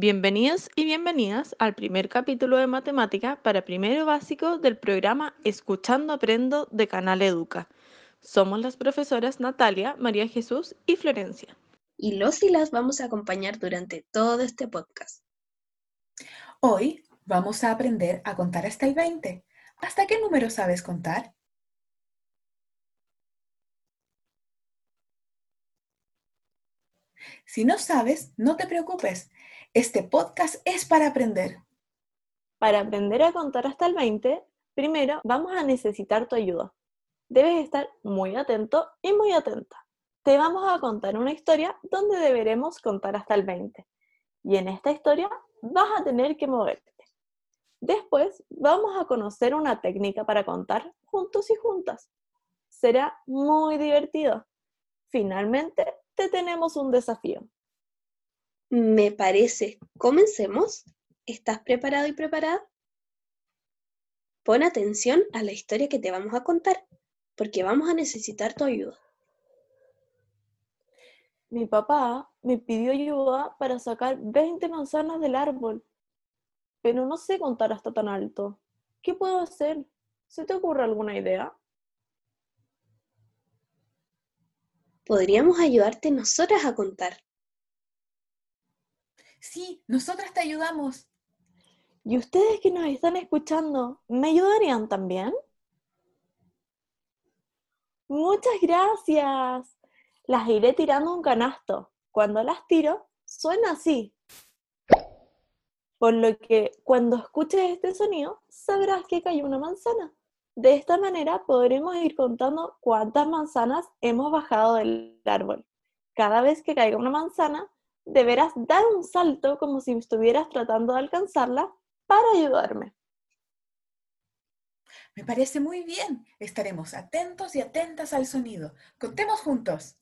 Bienvenidos y bienvenidas al primer capítulo de matemática para primero básico del programa Escuchando Aprendo de Canal Educa. Somos las profesoras Natalia, María Jesús y Florencia. Y los y las vamos a acompañar durante todo este podcast. Hoy vamos a aprender a contar hasta el 20. ¿Hasta qué número sabes contar? Si no sabes, no te preocupes. Este podcast es para aprender. Para aprender a contar hasta el 20, primero vamos a necesitar tu ayuda. Debes estar muy atento y muy atenta. Te vamos a contar una historia donde deberemos contar hasta el 20. Y en esta historia vas a tener que moverte. Después vamos a conocer una técnica para contar juntos y juntas. Será muy divertido. Finalmente, te tenemos un desafío. Me parece. Comencemos. ¿Estás preparado y preparada? Pon atención a la historia que te vamos a contar, porque vamos a necesitar tu ayuda. Mi papá me pidió ayuda para sacar 20 manzanas del árbol, pero no sé contar hasta tan alto. ¿Qué puedo hacer? ¿Se te ocurre alguna idea? Podríamos ayudarte nosotras a contar. Sí, nosotras te ayudamos. ¿Y ustedes que nos están escuchando, me ayudarían también? Muchas gracias. Las iré tirando un canasto. Cuando las tiro, suena así. Por lo que cuando escuches este sonido, sabrás que cayó una manzana. De esta manera podremos ir contando cuántas manzanas hemos bajado del árbol. Cada vez que caiga una manzana, deberás dar un salto como si estuvieras tratando de alcanzarla para ayudarme. Me parece muy bien. Estaremos atentos y atentas al sonido. Contemos juntos.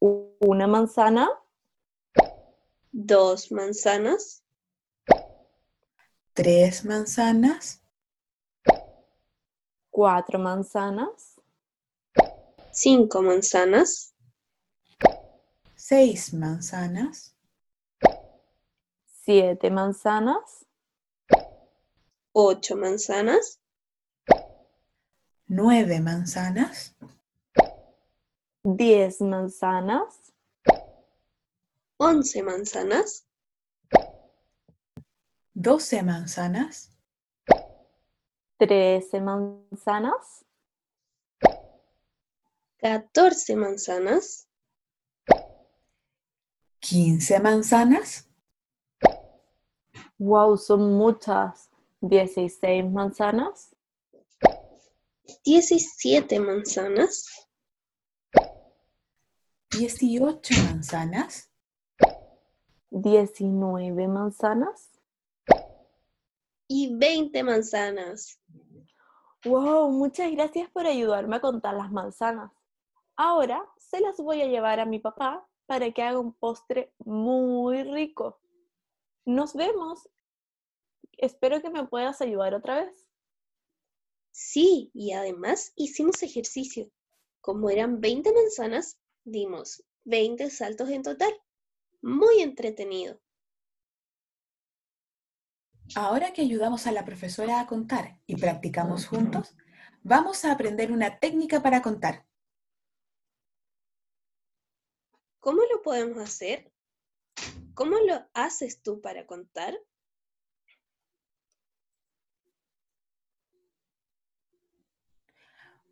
Una manzana. Dos manzanas. Tres manzanas cuatro manzanas, cinco manzanas, seis manzanas, siete manzanas, ocho manzanas, nueve manzanas, diez manzanas, once manzanas, doce manzanas, 13 manzanas. 14 manzanas. 15 manzanas. Wow, son muchas. 16 manzanas. 17 manzanas. 18 manzanas. 19 manzanas. Y 20 manzanas. Wow, muchas gracias por ayudarme a contar las manzanas. Ahora se las voy a llevar a mi papá para que haga un postre muy rico. Nos vemos. Espero que me puedas ayudar otra vez. Sí, y además hicimos ejercicio. Como eran 20 manzanas, dimos 20 saltos en total. Muy entretenido. Ahora que ayudamos a la profesora a contar y practicamos juntos, vamos a aprender una técnica para contar. ¿Cómo lo podemos hacer? ¿Cómo lo haces tú para contar?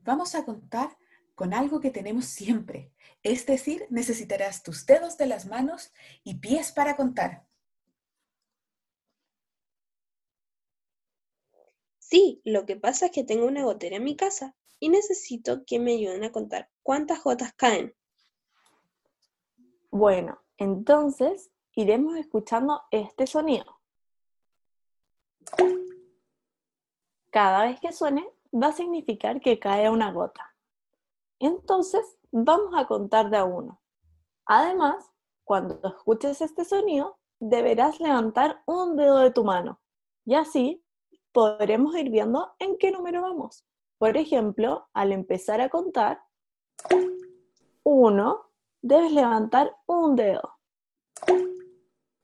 Vamos a contar con algo que tenemos siempre, es decir, necesitarás tus dedos de las manos y pies para contar. Sí, lo que pasa es que tengo una gotera en mi casa y necesito que me ayuden a contar cuántas gotas caen. Bueno, entonces iremos escuchando este sonido. Cada vez que suene va a significar que cae una gota. Entonces vamos a contar de a uno. Además, cuando escuches este sonido, deberás levantar un dedo de tu mano y así podremos ir viendo en qué número vamos. Por ejemplo, al empezar a contar, uno, debes levantar un dedo.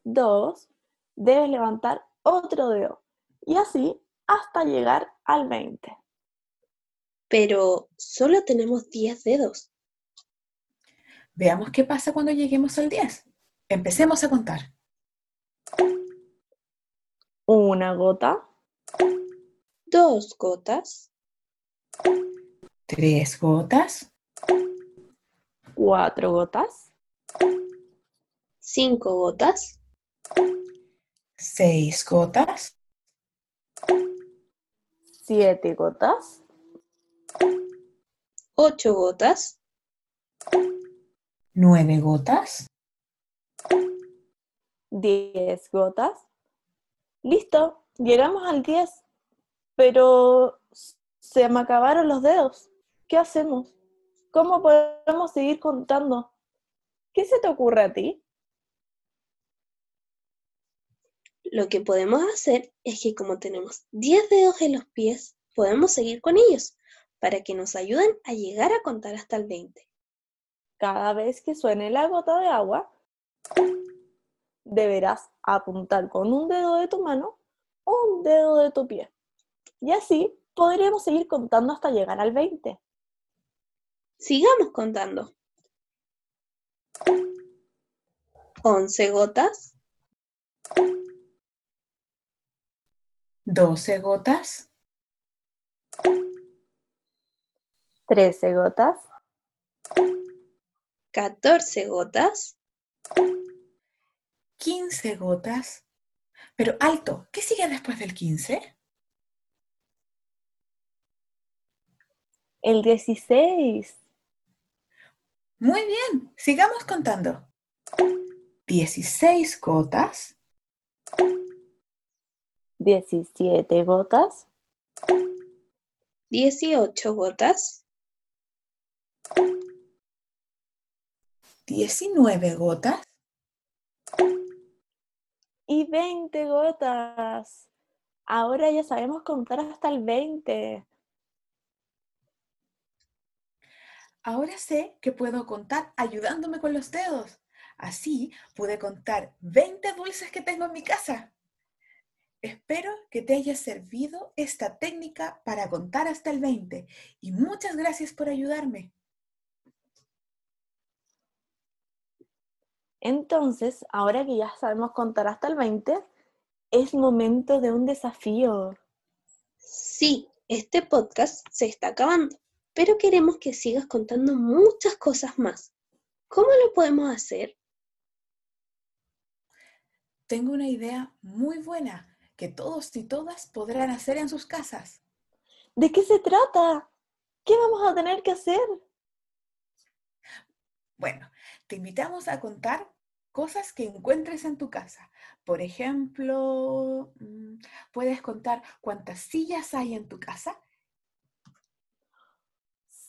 2, debes levantar otro dedo y así hasta llegar al 20. Pero solo tenemos 10 dedos. Veamos qué pasa cuando lleguemos al 10. Empecemos a contar. Una gota, Dos gotas, Tres gotas, cuatro gotas, cinco gotas, seis gotas, siete gotas, ocho gotas, nueve gotas, 10 gotas. Listo, llegamos al 10, pero se me acabaron los dedos. ¿Qué hacemos? ¿Cómo podemos seguir contando? ¿Qué se te ocurre a ti? Lo que podemos hacer es que como tenemos 10 dedos en los pies, podemos seguir con ellos para que nos ayuden a llegar a contar hasta el 20. Cada vez que suene la gota de agua, deberás apuntar con un dedo de tu mano o un dedo de tu pie. Y así podríamos seguir contando hasta llegar al 20. Sigamos contando. 11 gotas, doce gotas, 13 gotas, 14 gotas, quince gotas. Pero alto, ¿qué sigue después del 15? El 16, Muy bien, sigamos contando. 16 gotas, 17 gotas, 18 gotas, 19 gotas, y 20 gotas. Ahora ya sabemos contar hasta el 20. Ahora sé que puedo contar ayudándome con los dedos. Así pude contar 20 dulces que tengo en mi casa. Espero que te haya servido esta técnica para contar hasta el 20 y muchas gracias por ayudarme. Entonces, ahora que ya sabemos contar hasta el 20, es momento de un desafío. Sí, este podcast se está acabando, pero queremos que sigas contando muchas cosas más. ¿Cómo lo podemos hacer? Tengo una idea muy buena que todos y todas podrán hacer en sus casas. ¿De qué se trata? ¿Qué vamos a tener que hacer? Bueno, te invitamos a contar cosas que encuentres en tu casa. Por ejemplo, mm, puedes contar cuántas sillas hay en tu casa.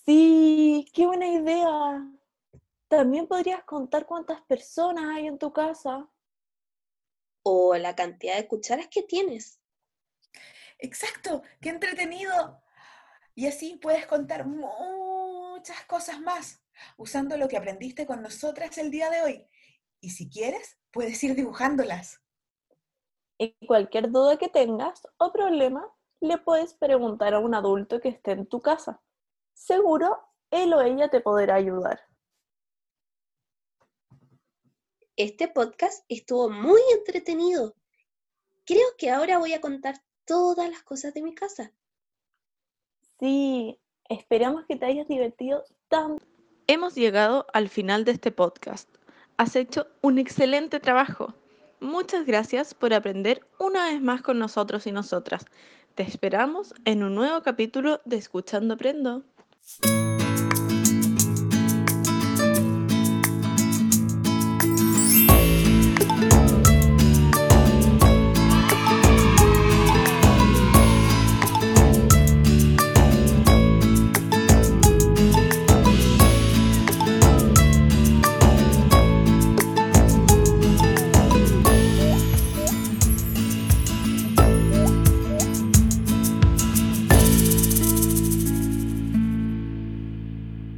Sí, qué buena idea. También podrías contar cuántas personas hay en tu casa. ¿O la cantidad de cucharas que tienes? Exacto, qué entretenido. Y así puedes contar muchas cosas más usando lo que aprendiste con nosotras el día de hoy. Y si quieres, puedes ir dibujándolas. Y cualquier duda que tengas o problema, le puedes preguntar a un adulto que esté en tu casa. Seguro él o ella te podrá ayudar. Este podcast estuvo muy entretenido. Creo que ahora voy a contar todas las cosas de mi casa. Sí, esperamos que te hayas divertido tanto. Hemos llegado al final de este podcast. Has hecho un excelente trabajo. Muchas gracias por aprender una vez más con nosotros y nosotras. Te esperamos en un nuevo capítulo de Escuchando Aprendo. Thank you.